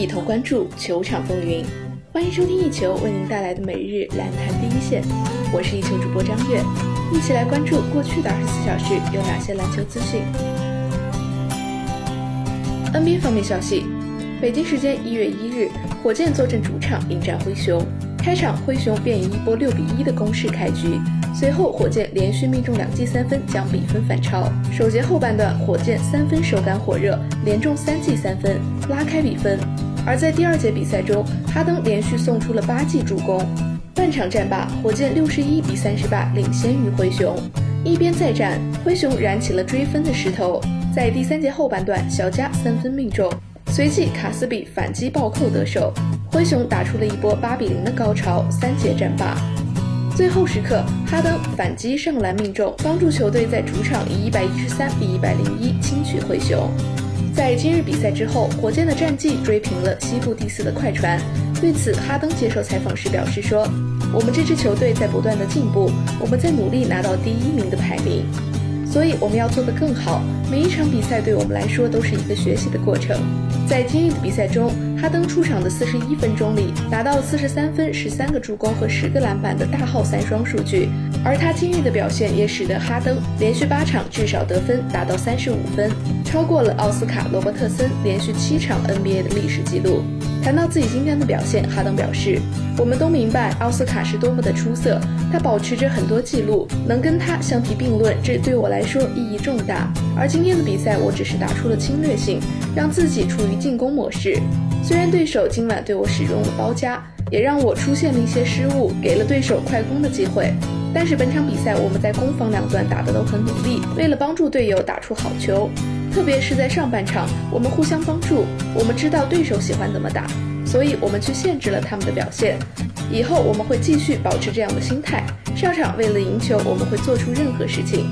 一同关注球场风云。欢迎收听一球为您带来的每日篮坛第一线，我是一球主播张悦，一起来关注过去的二十四小时有哪些篮球资讯。NBA 方面消息，北京时间一月一日，火箭坐镇主场迎战灰熊，开场灰熊便以一波六比一的攻势开局。随后，火箭连续命中两记三分，将比分反超。首节后半段，火箭三分手感火热，连中三记三分，拉开比分。而在第二节比赛中，哈登连续送出了八记助攻。半场战罢，火箭六十一比三十八领先于灰熊。一边再战，灰熊燃起了追分的势头。在第三节后半段，小加三分命中，随即卡斯比反击暴扣得手，灰熊打出了一波八比零的高潮。三节战罢。最后时刻，哈登反击上篮命中，帮助球队在主场以一百一十三比一百零一轻取灰熊。在今日比赛之后，火箭的战绩追平了西部第四的快船。对此，哈登接受采访时表示说：“我们这支球队在不断的进步，我们在努力拿到第一名的排名，所以我们要做得更好。每一场比赛对我们来说都是一个学习的过程。”在今日的比赛中。哈登出场的四十一分钟里，拿到四十三分、十三个助攻和十个篮板的大号三双数据。而他今日的表现也使得哈登连续八场至少得分达到三十五分，超过了奥斯卡·罗伯特森连续七场 NBA 的历史记录。谈到自己今天的表现，哈登表示：“我们都明白奥斯卡是多么的出色，他保持着很多记录，能跟他相提并论，这对我来说意义重大。而今天的比赛，我只是打出了侵略性，让自己处于进攻模式。”虽然对手今晚对我使用了包夹，也让我出现了一些失误，给了对手快攻的机会，但是本场比赛我们在攻防两端打得都很努力，为了帮助队友打出好球，特别是在上半场，我们互相帮助，我们知道对手喜欢怎么打，所以我们去限制了他们的表现。以后我们会继续保持这样的心态，上场为了赢球，我们会做出任何事情。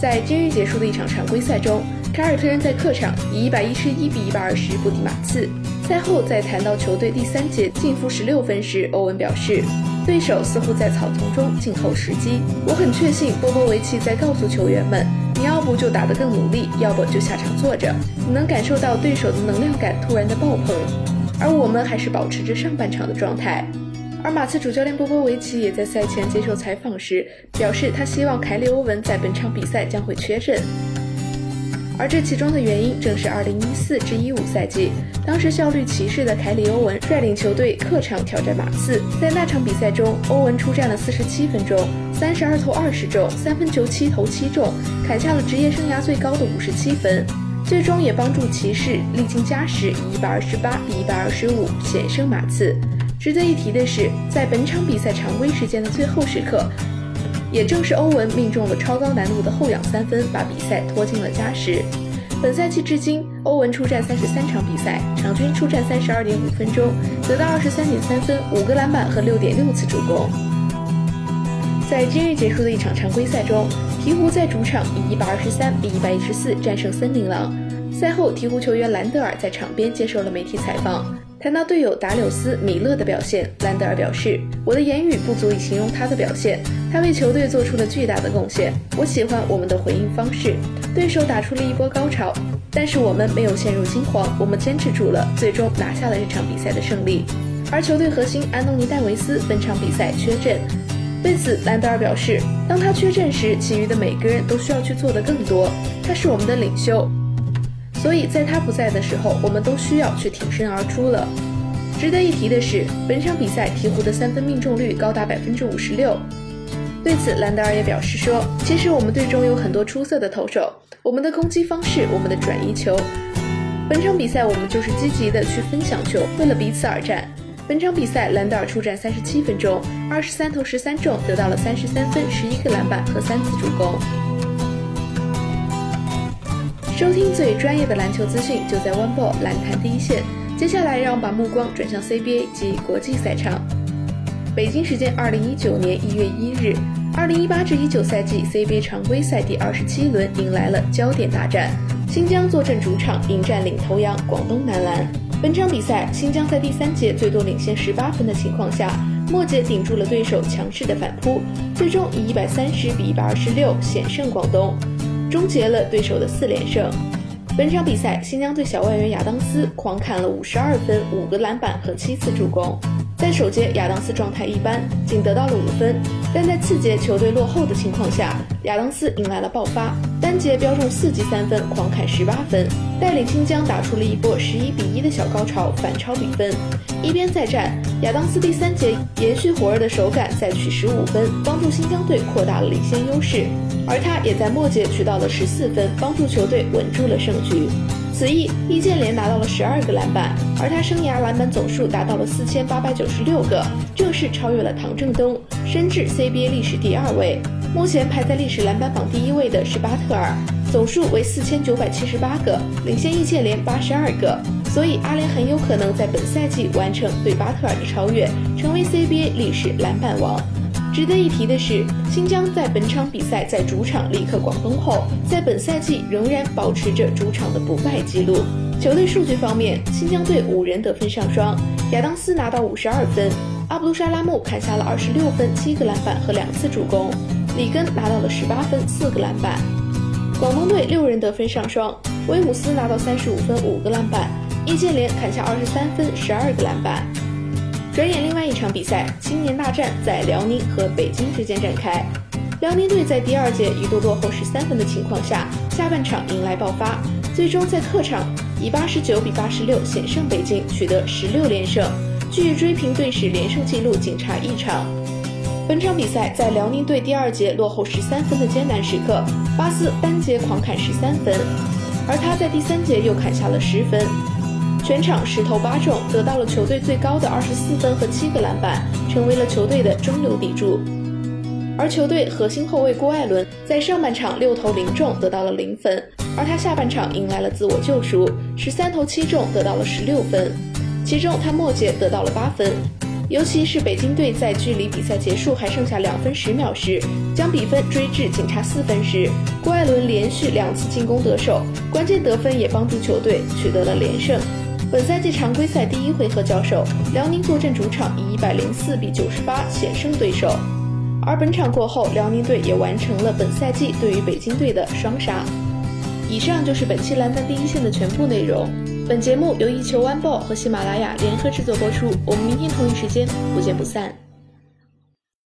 在今日结束的一场常规赛中。凯尔特人在客场以一百一十一比一百二十不敌马刺。赛后，在谈到球队第三节净负十六分时，欧文表示，对手似乎在草丛中静候时机。我很确信波波维奇在告诉球员们，你要不就打得更努力，要不就下场坐着。你能感受到对手的能量感突然的爆棚，而我们还是保持着上半场的状态。而马刺主教练波波维奇也在赛前接受采访时表示，他希望凯里欧文在本场比赛将会缺阵。而这其中的原因正是2014至15赛季，当时效率骑士的凯里·欧文率领球队客场挑战马刺。在那场比赛中，欧文出战了47分钟，32投20中，三分球七投七中，砍下了职业生涯最高的57分，最终也帮助骑士历经加时以128比125险胜马刺。值得一提的是，在本场比赛常规时间的最后时刻。也正是欧文命中了超高难度的后仰三分，把比赛拖进了加时。本赛季至今，欧文出战三十三场比赛，场均出战三十二点五分钟，得到二十三点三分、五个篮板和六点六次助攻。在今日结束的一场常规赛中，鹈鹕在主场以一百二十三比一百一十四战胜森林狼。赛后，鹈鹕球员兰德尔在场边接受了媒体采访。谈到队友达柳斯·米勒的表现，兰德尔表示：“我的言语不足以形容他的表现，他为球队做出了巨大的贡献。我喜欢我们的回应方式。对手打出了一波高潮，但是我们没有陷入惊慌，我们坚持住了，最终拿下了这场比赛的胜利。而球队核心安东尼·戴维斯本场比赛缺阵，对此兰德尔表示：当他缺阵时，其余的每个人都需要去做的更多。他是我们的领袖。”所以，在他不在的时候，我们都需要去挺身而出了。值得一提的是，本场比赛鹈鹕的三分命中率高达百分之五十六。对此，兰德尔也表示说：“其实我们队中有很多出色的投手，我们的攻击方式，我们的转移球。本场比赛我们就是积极的去分享球，为了彼此而战。本场比赛，兰德尔出战三十七分钟，二十三投十三中，得到了三十三分、十一个篮板和三次助攻。”收听最专业的篮球资讯，就在 One Ball 篮坛第一线。接下来，让我们把目光转向 CBA 及国际赛场。北京时间二零一九年一月一日，二零一八至一九赛季 CBA 常规赛第二十七轮迎来了焦点大战，新疆坐镇主场迎战领头羊广东男篮。本场比赛，新疆在第三节最多领先十八分的情况下，末节顶住了对手强势的反扑，最终以一百三十比一百二十六险胜广东。终结了对手的四连胜。本场比赛，新疆队小外援亚当斯狂砍了五十二分、五个篮板和七次助攻。在首节，亚当斯状态一般，仅得到了五分。但在次节球队落后的情况下，亚当斯迎来了爆发，单节飙中四记三分，狂砍十八分，带领新疆打出了一波十一比一的小高潮，反超比分。一边再战，亚当斯第三节延续火热的手感，再取十五分，帮助新疆队扩大了领先优势。而他也在末节取到了十四分，帮助球队稳住了胜局。此役，易建联拿到了十二个篮板，而他生涯篮板总数达到了四千八百九十六个，正式超越了唐正东，升至 CBA 历史第二位。目前排在历史篮板榜第一位的是巴特尔，总数为四千九百七十八个，领先易建联八十二个。所以阿联很有可能在本赛季完成对巴特尔的超越，成为 CBA 历史篮板王。值得一提的是，新疆在本场比赛在主场力克广东后，在本赛季仍然保持着主场的不败记录。球队数据方面，新疆队五人得分上双，亚当斯拿到五十二分，阿卜杜沙拉木砍下了二十六分、七个篮板和两次助攻，里根拿到了十八分、四个篮板。广东队六人得分上双，威姆斯拿到三十五分、五个篮板，易建联砍下二十三分、十二个篮板。转眼，另外一场比赛——青年大战在辽宁和北京之间展开。辽宁队在第二节一度落后十三分的情况下，下半场迎来爆发，最终在客场以八十九比八十六险胜北京，取得十六连胜，距追平队史连胜纪录仅差一场。本场比赛在辽宁队第二节落后十三分的艰难时刻，巴斯单节狂砍十三分，而他在第三节又砍下了十分。全场十投八中，得到了球队最高的二十四分和七个篮板，成为了球队的中流砥柱。而球队核心后卫郭艾伦在上半场六投零中，得到了零分，而他下半场迎来了自我救赎，十三投七中，得到了十六分，其中他末节得到了八分。尤其是北京队在距离比赛结束还剩下两分十秒时，将比分追至仅差四分时，郭艾伦连续两次进攻得手，关键得分也帮助球队取得了连胜。本赛季常规赛第一回合交手，辽宁坐镇主场以一百零四比九十八险胜对手。而本场过后，辽宁队也完成了本赛季对于北京队的双杀。以上就是本期篮板第一线的全部内容。本节目由一球晚报和喜马拉雅联合制作播出。我们明天同一时间不见不散。